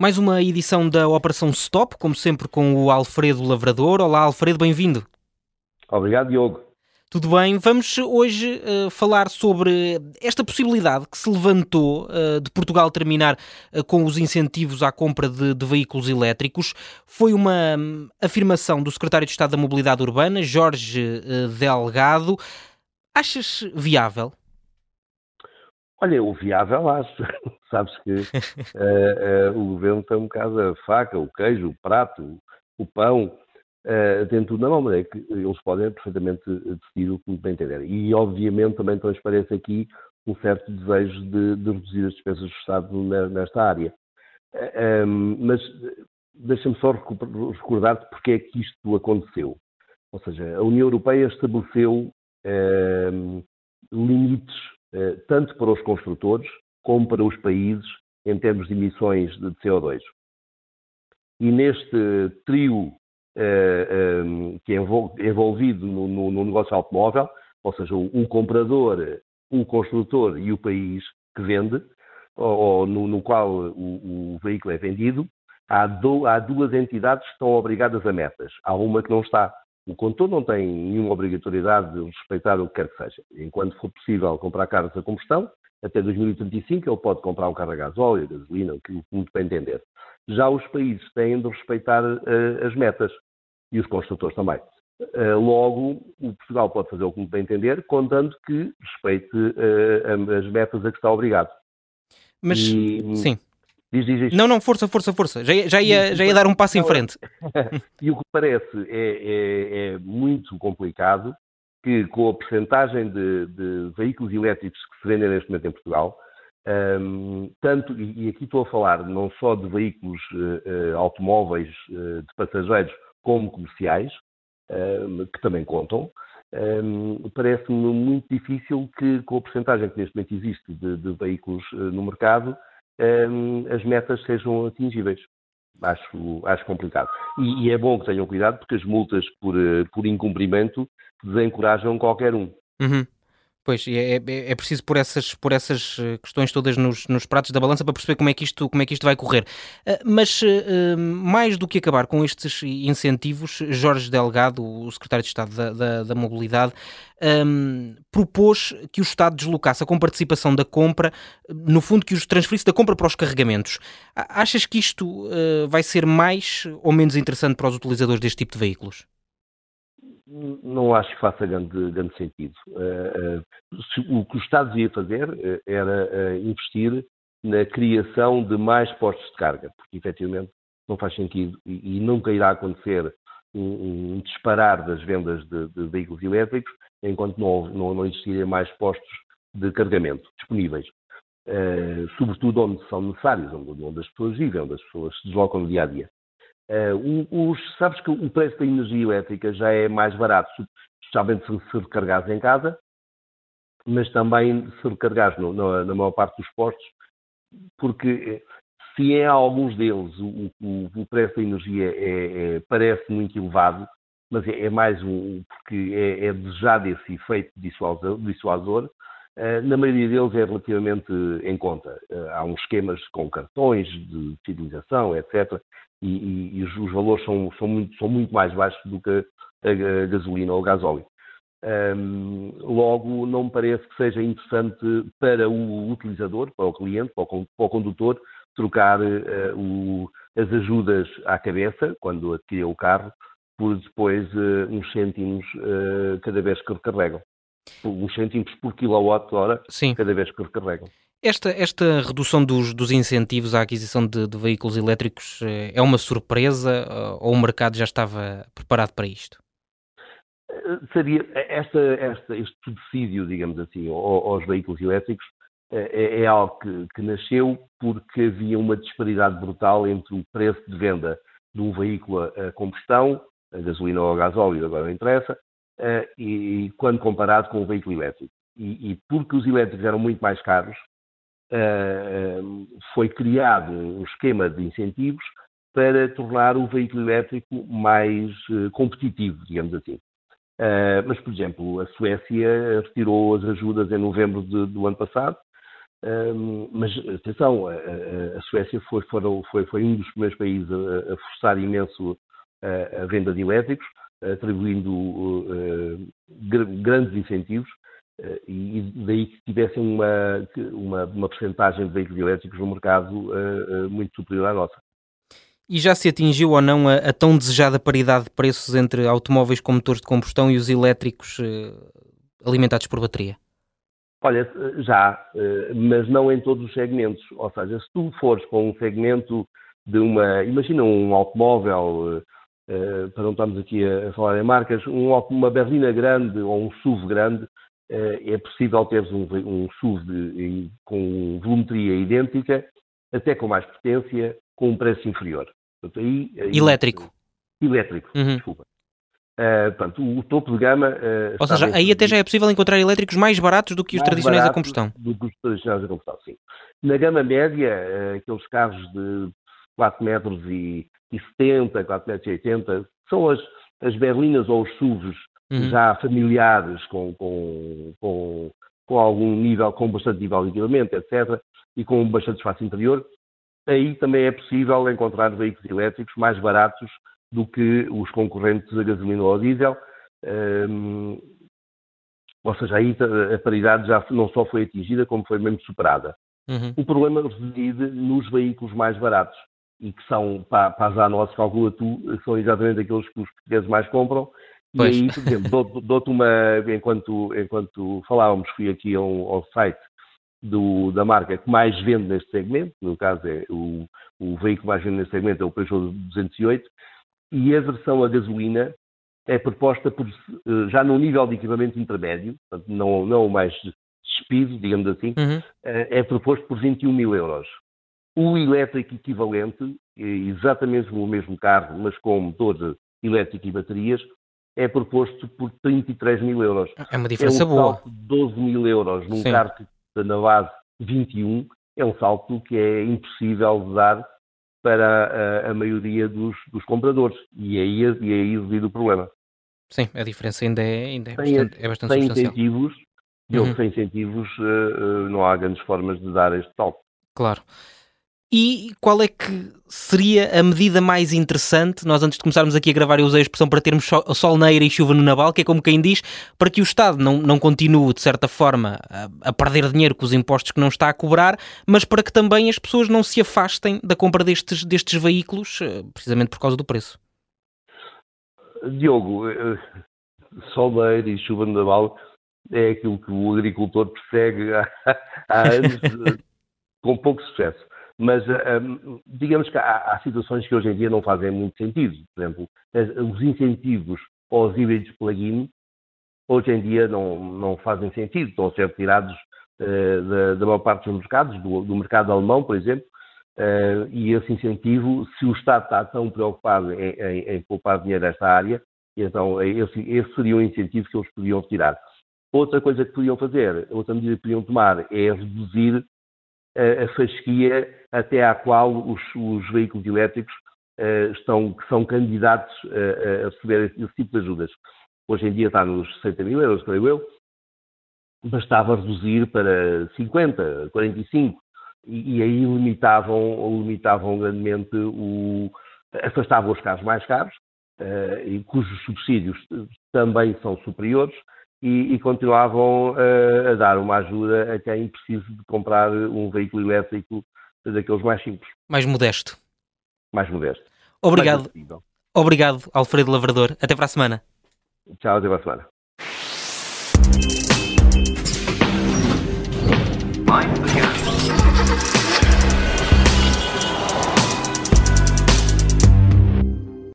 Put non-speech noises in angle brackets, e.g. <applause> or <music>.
Mais uma edição da Operação Stop, como sempre com o Alfredo Lavrador. Olá, Alfredo, bem-vindo. Obrigado, Diogo. Tudo bem, vamos hoje uh, falar sobre esta possibilidade que se levantou uh, de Portugal terminar uh, com os incentivos à compra de, de veículos elétricos. Foi uma um, afirmação do Secretário de Estado da Mobilidade Urbana, Jorge Delgado. Achas viável? Olha, o viável acho. <laughs> Sabes que o governo tem um bocado a faca, o queijo, o prato, o pão uh, tudo na mão, é que eles podem perfeitamente decidir o que bem entender. E, obviamente, também transparece aqui um certo desejo de, de reduzir as despesas do Estado nesta área. Uh, um, ehm, mas deixa-me só recordar-te porque é que isto aconteceu. Ou seja, a União Europeia estabeleceu uh, limites uh, tanto para os construtores como para os países em termos de emissões de CO2. E neste trio eh, ehm, que é envolvido no, negócio automóvel, ou seja, o, comprador, o construtor e o país que vende, ou, no, qual o, veículo é vendido, há, do, há, duas entidades que estão obrigadas a metas. Há uma que não está. O condutor não tem nenhuma obrigatoriedade de respeitar o que quer que seja. Enquanto for possível comprar carros a combustão, até 2035 ele pode comprar um carro a gasóleo, a gasolina, o que muito bem entender. Já os países têm de respeitar uh, as metas e os construtores também. Uh, logo, o Portugal pode fazer o que bem entender, contando que respeite uh, as metas a que está obrigado. Mas, e, sim. Diz, diz, diz. Não, não, força, força, força. Já, já, ia, já ia dar um passo em frente. <laughs> e o que parece é, é, é muito complicado que com a percentagem de, de, veículos elétricos que se vendem neste momento em Portugal, um, tanto, e aqui estou a falar não só de veículos uh, automóveis uh, de passageiros como comerciais, um, que também contam, um, parece-me muito difícil que, com a percentagem que neste momento existe de, de veículos uh, no mercado, as metas sejam atingíveis. Acho, acho complicado. E, e, é bom que tenham cuidado, porque as multas por, por incumprimento desencorajam qualquer um. Uhum. Pois, é, é, é, preciso pôr essas, por essas eh, questões todas nos, nos, pratos da balança para perceber como é que isto, como é que isto vai correr. Uh, mas, uh, mais do que acabar com estes incentivos, Jorge Delgado, o secretário de Estado da, da, da Mobilidade, um, propôs que o Estado deslocasse a comparticipação da compra, no fundo, que os transferisse da compra para os carregamentos. Achas que isto vai ser mais ou menos interessante para os utilizadores deste tipo de veículos? Não acho que faça grande, grande sentido. Uh, uh, o que o Estado devia fazer uh, era investir na criação de mais postos de carga, porque efetivamente não faz sentido e, nunca irá acontecer um, um disparar das vendas de, de, veículos elétricos enquanto não, não, não existirem mais postos de carregamento disponíveis. sobretudo onde são necessários, onde, onde as pessoas vivem, onde as pessoas se deslocam no dia a dia. Uh, os, sabes que o preço da energia elétrica já é mais barato, especialmente se, se recarregares em casa, mas também se recarregares no, no, na maior parte dos postos, porque eh, se em alguns deles o, o, o preço da energia é, é, parece muito elevado, mas é, é mais um, porque é, é desejado esse efeito dissuasor, dissuasor na maioria deles é relativamente em conta. Uh, há uns esquemas com cartões de fidelização, etc., e, e, e os, valores são, são, muito, são muito mais baixos do que a, gasolina ou o gasóleo. Um, logo, não me parece que seja interessante para o utilizador, para o cliente, para o, para o condutor, trocar uh, o, as ajudas à cabeça, quando adquire o carro, por depois uh, uns cêntimos uh, cada vez que recarregam. Uns cêntimos por quilowatt-hora cada vez que recarregam. Esta, esta redução dos, dos incentivos à aquisição de, de, veículos elétricos eh, é uma surpresa eh, ou o mercado já estava preparado para isto? Eh, Seria, esta, esta, este subsídio, digamos assim, aos, veículos elétricos é, é algo que, que, nasceu porque havia uma disparidade brutal entre o preço de venda de um veículo a combustão, a gasolina ou a gasóleo, agora não interessa, e quando comparado com um veículo elétrico. E, e porque os elétricos eram muito mais caros, eh, foi criado um esquema de incentivos para tornar o veículo elétrico mais eh, competitivo, digamos assim. Mas, por exemplo, a Suécia retirou as ajudas em novembro de, do ano passado, mas atenção, a, Suécia foi, foi, foi, um dos primeiros países a, forçar imenso a, venda de elétricos, atribuindo uh, grandes incentivos, uh, e daí que tivessem uma, uma, uma percentagem de veículos elétricos no mercado uh, muito superior à nossa. E já se atingiu ou não a, a, tão desejada paridade de preços entre automóveis com motores de combustão e os elétricos alimentados por bateria? Olha, já, mas não em todos os segmentos. Ou seja, se tu fores para um segmento de uma. Imagina um automóvel, para não estarmos aqui a, falar em marcas, um, uma berlina grande ou um SUV grande, é possível teres um, um SUV de, com volumetria idêntica, até com mais potência, com um preço inferior. Portanto, aí, aí, elétrico. Elétrico, uhum. desculpa. Uh, portanto, o, topo de gama. Uh, Ou seja, aí até já é possível encontrar elétricos mais baratos do que os tradicionais a combustão. Do que os tradicionais a combustão, sim. Na gama média, uh, aqueles carros de 4 metros e, e 70, 4 metros e 80, são as, as berlinas ou os SUVs uhum. já familiares com, com, com, com, algum nível, com bastante nível de equipamento, etc., e com bastante espaço interior, aí também é possível encontrar veículos elétricos mais baratos do que os concorrentes a gasolina ou a diesel. Um, ou seja, aí a paridade já não só foi atingida, como foi mesmo superada. Uhum. O problema reside nos veículos mais baratos e que são, para, para a nossa calcula tu, são exatamente aqueles que os portugueses mais compram. Pois. E aí, por exemplo, dou-te uma, enquanto, enquanto falávamos, fui aqui ao, ao site do, da marca que mais vende neste segmento, no caso é o, o veículo mais vende neste segmento é o Peugeot 208, e a versão a gasolina é proposta por, eh, já num nível de equipamento intermédio, portanto, não, não o mais despido, digamos assim, uhum. Eh, é proposto por 21 mil euros. O elétrico equivalente, exatamente o mesmo carro, mas com motor elétrico e baterias, é proposto por 33 mil euros. É uma diferença é um boa. de 12 mil euros num Sim. carro que na base 21, é um salto que é impossível de dar para a, a maioria dos, dos, compradores. E aí, e aí reside o problema. Sim, a diferença ainda é, ainda é bastante, é bastante sem substancial. Incentivos, uhum. sem incentivos, uh, não há grandes formas de dar este salto. Claro. E qual é que seria a medida mais interessante? Nós, antes de começarmos aqui a gravar, eu usei a expressão para termos sol na eira e chuva no naval, que é como quem diz, para que o Estado não, não continue, de certa forma, a, a, perder dinheiro com os impostos que não está a cobrar, mas para que também as pessoas não se afastem da compra destes, destes veículos, eh, precisamente por causa do preço. Diogo, eh, sol na eira e chuva no naval é aquilo que o agricultor persegue há, há anos <laughs> com pouco sucesso. Mas eh, um, digamos que há, há, situações que hoje em dia não fazem muito sentido. Por exemplo, os incentivos aos híbridos plug-in hoje em dia não, não fazem sentido. Estão a ser retirados uh, da, da, maior parte dos mercados, do, do mercado alemão, por exemplo, uh, e esse incentivo, se o Estado está tão preocupado em, em, em poupar dinheiro nesta área, então esse, esse seria um incentivo que eles podiam retirar. Outra coisa que podiam fazer, outra medida que podiam tomar é reduzir a, a fasquia até à qual os, os veículos elétricos uh, estão, que são candidatos a, a receber esse, tipo de ajudas. Hoje em dia está nos 60 mil euros, creio eu, bastava reduzir para 50, 45, e, e aí limitavam, limitavam grandemente o. afastavam os carros mais caros, uh, e cujos subsídios também são superiores, e, e continuavam uh, a dar uma ajuda a quem precisa de comprar um veículo elétrico daqueles mais simples. Mais modesto. Mais modesto. Obrigado. Mais Obrigado, Alfredo Lavrador. Até para a semana. Tchau, até para a semana.